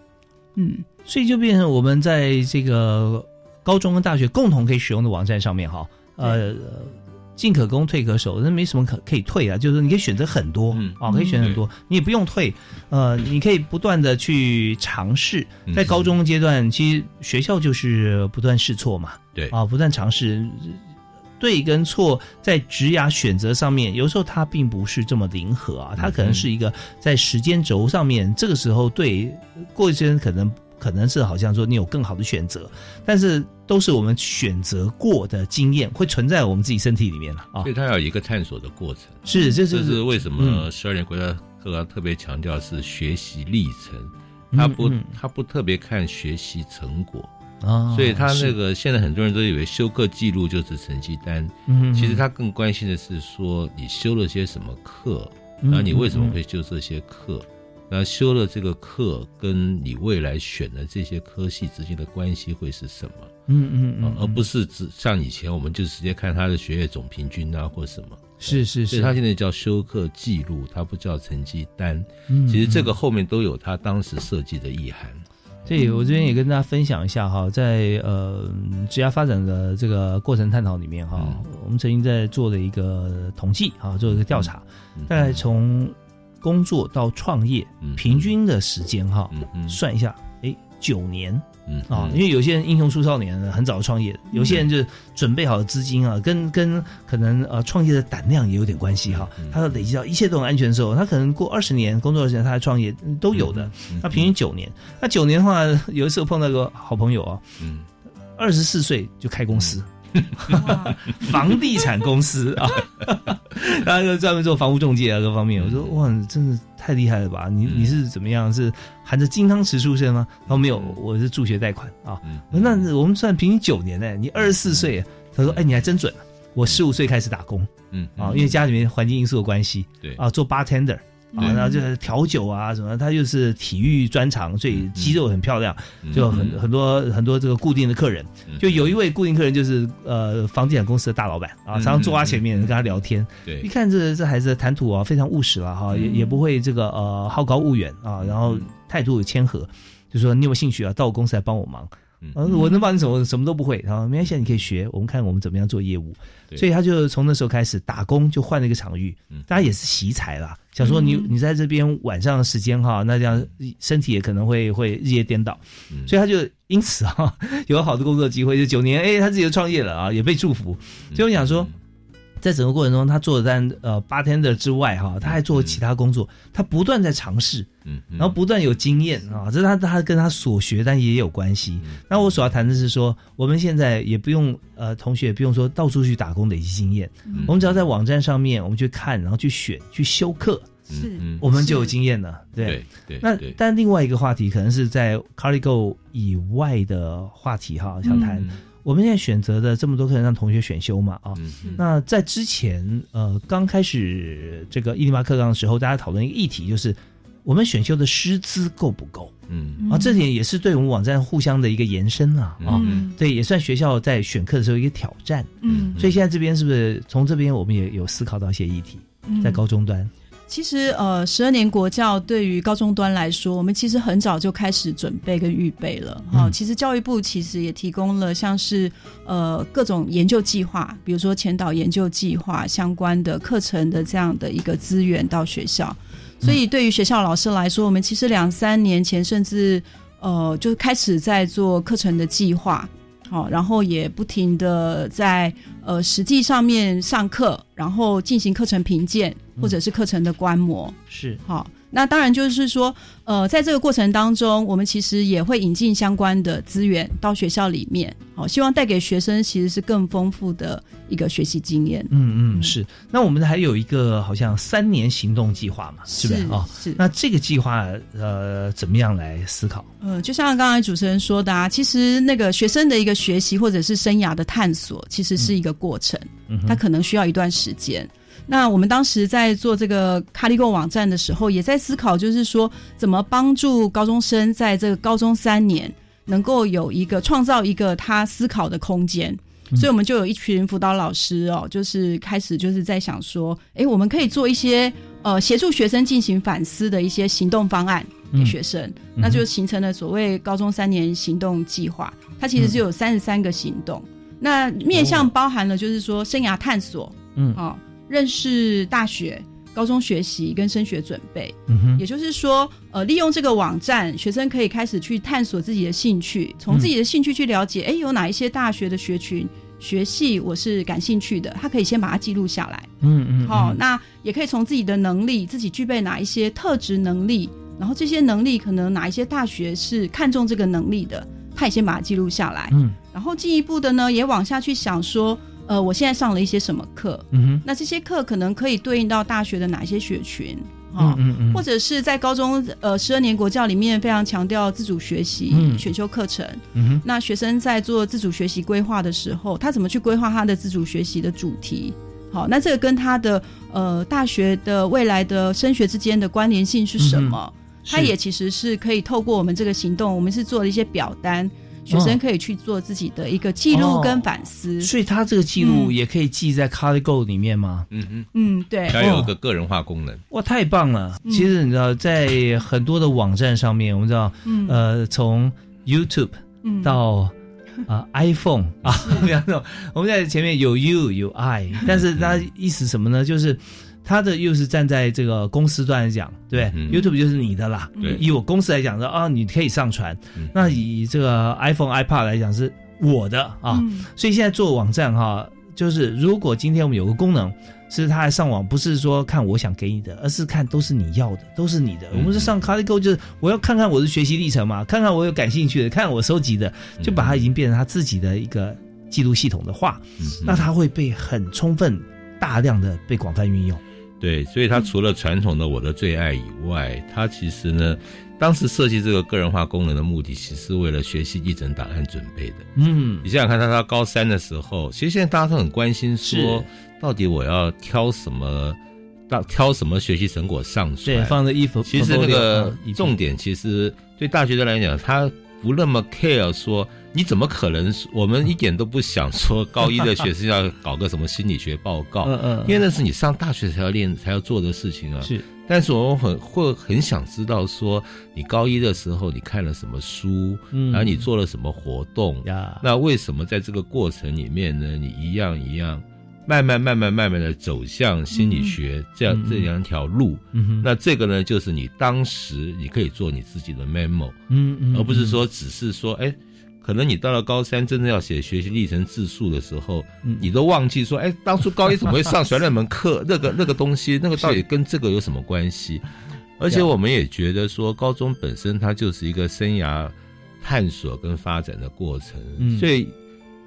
嗯。所以就变成我们在这个高中跟大学共同可以使用的网站上面哈，呃，进可攻退可守，那没什么可可以退啊，就是你可以选择很多嗯啊、可以选很多，你也不用退，呃，你可以不断的去尝试。嗯在高中阶段，其实学校就是不断试错嘛，对啊，不断尝试。对跟错在职涯选择上面，有时候它并不是这么灵活啊，它可能是一个在时间轴上面，这个时候对过一阵可能可能是好像说你有更好的选择，但是都是我们选择过的经验会存在我们自己身体里面了啊。所以。它要有一个探索的过程。是，这是这是是为什么嗯。十二年国家课纲特别强调是学习历程，他不他不特别看学习成果，啊，所以他那个现在很多人都以为修课记录就是成绩单，嗯其实他更关心的是说你修了些什么课，嗯然后你为什么嗯。会修这些课，然后修了这个课跟你未来选的这些科系之间的关系会是什么？嗯嗯嗯，而不是只像以前我们就直接看他的学业总平均啊或什么。是是是，所以他现在叫修课记录，他不叫成绩单。嗯其实这个后面都有他当时设计的意涵。对，我这边也跟大家分享一下哈，在呃职业发展的这个过程探讨里面哈，我们曾经在做了一个统计啊，做了一个调查，大概从工作到创业平均的时间哈，算一下，哎，九年。嗯啊，因为有些人英雄出少年很早创业，有些人就准备好资金啊，跟跟可能呃创业的胆量也有点关系哈。他累积到一切都很安全的时候，他可能过二十年工作的时间，他还创业嗯都有的。他平均九年，那九年的话，有一次我碰到个好朋友啊，嗯，二十四岁就开公司，房地产公司啊，然后就专门做房屋中介啊各方面。我说哇，你真的太厉害了吧？你你是怎么样？是含着金汤匙出生吗？他说没有，我是助学贷款啊。我说那我们算平均九年呢，你二十四岁。他说哎，你还真准。我十五岁开始打工，嗯啊，因为家里面环境因素的关系，对啊，做 bartender。啊，然后就是调酒啊什么，他就是体育专长，所以肌肉很漂亮，就很很多很多这个固定的客人。就有一位固定客人就是呃房地产公司的大老板啊，常常坐他前面跟他聊天。对，一看这这孩子谈吐啊非常务实了哈，也也不会这个呃好高骛远啊，然后态度谦和，就说你有兴趣啊，到我公司来帮我忙。嗯，我能帮你什么？什么都不会。然后没关系，你可以学。我们看我们怎么样做业务。所以他就从那时候开始打工，就换了一个场域。大家也是习才啦，想说你你在这边晚上的时间哈，那这样身体也可能会会日夜颠倒。所以他就因此哈 有好的工作机会。就九年，哎，他自己就创业了啊，也被祝福。所以我想说。在整个过程中，他做在呃 bartender 之外哈，他还做其他工作，他不断在尝试，嗯，然后不断有经验啊，这是他他跟他所学，但也有关系。那我所要谈的是说，我们现在也不用呃，同学也不用说到处去打工累积经验，我们只要在网站上面，我们去看，然后去选，去修课，是，我们就有经验了。对对。那但另外一个话题，可能是在 CarlyGo 以外的话题哈，想谈。我们现在选择的这么多课程让同学选修嘛啊，那在之前呃刚开始这个一零八课纲的时候，大家讨论一个议题，就是我们选修的师资够不够？嗯。啊，这点也是对我们网站互相的一个延伸啊啊，对，也算学校在选课的时候一个挑战。嗯，所以现在这边是不是从这边我们也有思考到一些议题，在高中端。其实，呃，十二年国教对于高中端来说，我们其实很早就开始准备跟预备了。哈，其实教育部其实也提供了像是呃各种研究计划，比如说前导研究计划相关的课程的这样的一个资源到学校。所以，对于学校老师来说，我们其实两三年前甚至呃就开始在做课程的计划。好，然后也不停的在呃实际上面上课，然后进行课程评鉴或者是课程的观摩。是好，那当然就是说，呃，在这个过程当中，我们其实也会引进相关的资源到学校里面，好，希望带给学生其实是更丰富的一个学习经验。嗯嗯，是。那我们还有一个好像三年行动计划嘛，是不是啊？是。那这个计划呃，怎么样来思考？呃，就像刚才主持人说的啊，其实那个学生的一个学习或者是生涯的探索，其实是一个过程，嗯他可能需要一段时间。那我们当时在做这个卡利购网站的时候，也在思考，就是说怎么帮助高中生在这个高中三年能够有一个创造一个他思考的空间。所以我们就有一群辅导老师哦，就是开始就是在想说，哎，我们可以做一些呃协助学生进行反思的一些行动方案给学生，那就形成了所谓高中三年行动计划。它其实是有三十三个行动，那面向包含了就是说生涯探索，嗯，好。认识大学、高中学习跟升学准备，也就是说，呃，利用这个网站，学生可以开始去探索自己的兴趣，从自己的兴趣去了解，哎，有哪一些大学的学群、学系我是感兴趣的，他可以先把它记录下来。嗯嗯，好，那也可以从自己的能力，自己具备哪一些特质能力，然后这些能力可能哪一些大学是看重这个能力的，他也先把它记录下来。嗯，然后进一步的呢，也往下去想说。呃，我现在上了一些什么课？嗯哼，那这些课可能可以对应到大学的哪一些学群？哈，嗯嗯，或者是在高中呃十二年国教里面非常强调自主学习选修课程。嗯哼，那学生在做自主学习规划的时候，他怎么去规划他的自主学习的主题？好，那这个跟他的呃大学的未来的升学之间的关联性是什么？他也其实是可以透过我们这个行动，我们是做了一些表单。学生可以去做自己的一个记录跟反思，所以他这个记录也可以记在 ColleGo 里面吗？嗯嗯嗯，对，它有个个人化功能。哇，太棒了！其实你知道，在很多的网站上面，我们知道，呃，从 YouTube 到啊 iPhone 啊，两种我们在前面有 You 有 I，但是它意思什么呢？就是。他的又是站在这个公司端来讲，对，YouTube 就是你的啦。以我公司来讲说啊，你可以上传。那以这个 iPhone、iPad 来讲是我的啊。所以现在做网站哈，就是如果今天我们有个功能，是他来上网，不是说看我想给你的，而是看都是你要的，都是你的。我们是上 ColleGo，就是我要看看我的学习历程嘛，看看我有感兴趣的，看我收集的，就把它已经变成他自己的一个记录系统的话，那它会被很充分、大量的被广泛运用。对，所以它除了传统的我的最爱以外，它其实呢，当时设计这个个人化功能的目的，其实是为了学习一整档案准备的。嗯，你想想看，他到高三的时候，其实现在大家都很关心说，到底我要挑什么，到挑什么学习成果上传？对，放在衣服。其实那个重点，其实对大学生来讲，他不那么 care 说。你怎么可能？我们一点都不想说高一的学生要搞个什么心理学报告，嗯嗯，因为那是你上大学才要练、才要做的事情啊。是，但是我们很会很想知道说，你高一的时候你看了什么书，嗯，然后你做了什么活动呀？那为什么在这个过程里面呢？你一样一样，慢慢慢慢慢慢的走向心理学这样这两条路？嗯那这个呢，就是你当时你可以做你自己的 memo，嗯嗯，而不是说只是说哎。可能你到了高三，真正要写学习历程自述的时候，你都忘记说，哎，当初高一怎么会上学那门课？那个那个东西，那个到底跟这个有什么关系？而且我们也觉得说，高中本身它就是一个生涯探索跟发展的过程，所以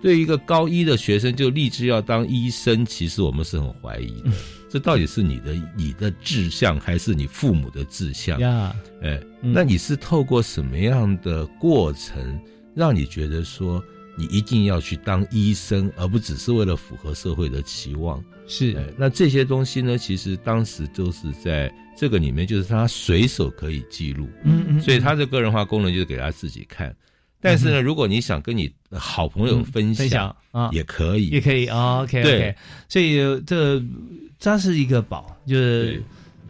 对于一个高一的学生就立志要当医生，其实我们是很怀疑的，这到底是你的你的志向，还是你父母的志向？呀，哎，那你是透过什么样的过程？让你觉得说你一定要去当医生，而不只是为了符合社会的期望。是，那这些东西呢，其实当时都是在这个里面，就是他随手可以记录。嗯嗯，所以他的个人化功能就是给他自己看。但是呢，如果你想跟你好朋友分享啊，也可以，也可以啊。OK OK。所以这它是一个宝，就是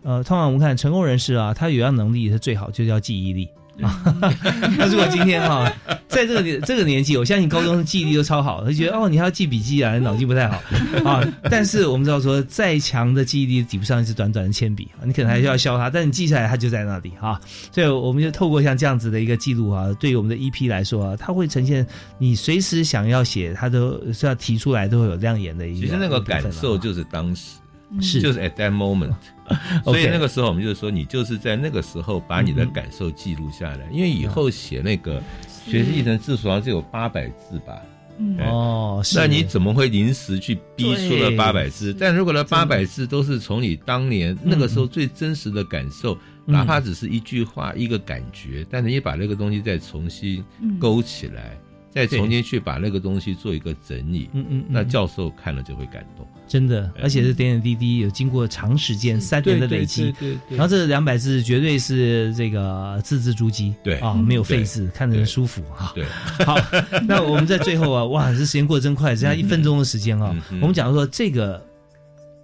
呃，通常我们看成功人士啊，他有样能力是最好，就叫记忆力。啊，那如果今天哈，在这个这个年纪，我相信高中记忆力都超好，他觉得哦，你还要记笔记啊，脑筋不太好 啊。但是我们知道说，再强的记忆力抵不上一支短短的铅笔啊，你可能还需要削它，但你记下来，它就在那里哈。所以我们就透过像这样子的一个记录啊，对于我们的 EP 来说啊，它会呈现你随时想要写，它都是要提出来，都会有亮眼的一个。其实那个感受就是当时是。就是 at that moment。所以那个时候，我们就是说，你就是在那个时候把你的感受记录下来，因为以后写那个学习历程字数好像只有八百字吧。哦，那你怎么会临时去逼出了八百字？但如果那八百字都是从你当年那个时候最真实的感受，哪怕只是一句话、一个感觉，但是你把那个东西再重新勾起来。再重新去把那个东西做一个整理，嗯嗯，那教授看了就会感动，真的，而且是点点滴滴，有经过长时间三年的累积，然后这两百字绝对是这个字字珠玑，对。啊，没有废字，看着舒服哈。对，好，那我们在最后啊，哇，这时间过得真快，只要一分钟的时间啊，我们讲说这个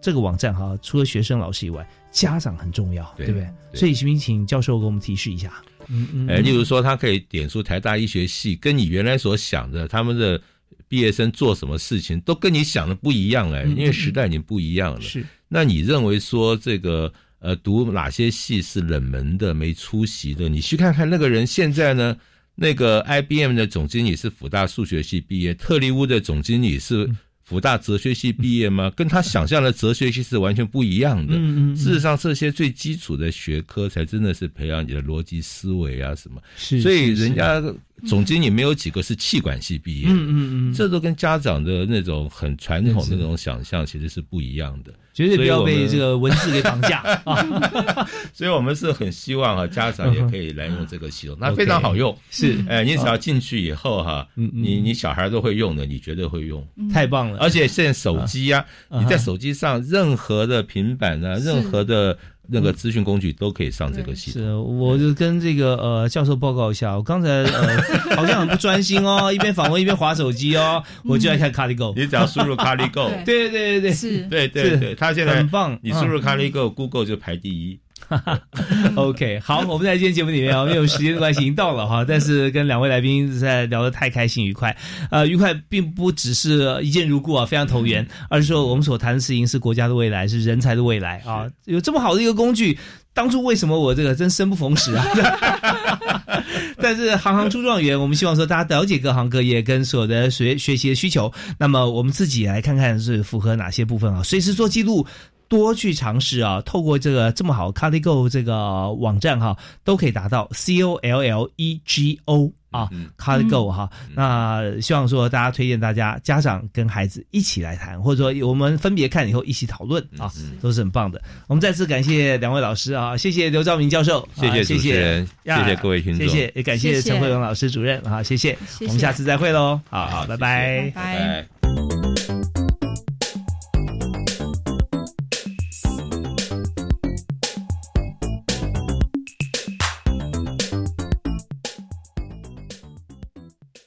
这个网站哈，除了学生老师以外，家长很重要，对不对？所以，请请教授给我们提示一下。嗯嗯，哎，例如说，他可以点出台大医学系，跟你原来所想的他们的毕业生做什么事情，都跟你想的不一样哎，因为时代已经不一样了。是，那你认为说这个呃，读哪些系是冷门的、没出息的？你去看看那个人现在呢？那个 IBM 的总经理是辅大数学系毕业，特利屋的总经理是。福大哲学系毕业吗？跟他想象的哲学系是完全不一样的。嗯嗯。事实上，这些最基础的学科才真的是培养你的逻辑思维啊什么。是。所以人家总经理没有几个是气管系毕业。嗯嗯嗯。这都跟家长的那种很传统的那种想象其实是不一样的。绝对不要被这个文字给绑架 啊！所以我们是很希望啊，家长也可以来用这个系统，那非常好用。是。哎，你只要进去以后哈，你你小孩都会用的，你绝对会用。太棒了。而且现在手机呀，你在手机上任何的平板啊，任何的。那个资讯工具都可以上这个系统。是，我就跟这个呃教授报告一下，我刚才呃 好像很不专心哦，一边访问一边划手机哦，我就在看 CarlyGo。你只要输入 CarlyGo，对对对对，是，对对对，他现在很棒。你输入 CarlyGo，Google 就排第一。OK，好，我们在今天节目里面啊，因为时间的关系已经到了哈，但是跟两位来宾在聊得太开心愉快，呃，愉快并不只是一见如故啊，非常投缘，而是说我们所谈的事情是国家的未来，是人才的未来啊，有这么好的一个工具，当初为什么我这个真生不逢时啊？但是行行出状元，我们希望说大家了解各行各业跟所有的学学习的需求，那么我们自己来看看是符合哪些部分啊，随时做记录。多去尝试啊，透过这个这么好 c a l i g o 这个网站哈，都可以达到 C O L L E G O 啊 c a l i g o 哈。那希望说大家推荐大家家长跟孩子一起来谈，或者说我们分别看以后一起讨论啊，都是很棒的。我们再次感谢两位老师啊，谢谢刘兆明教授，谢谢。谢主持人谢谢各位听众。谢谢也感谢谢谢。陈慧荣老师主任啊，谢谢，谢谢。我们下次再会喽，好好，拜拜。拜。拜。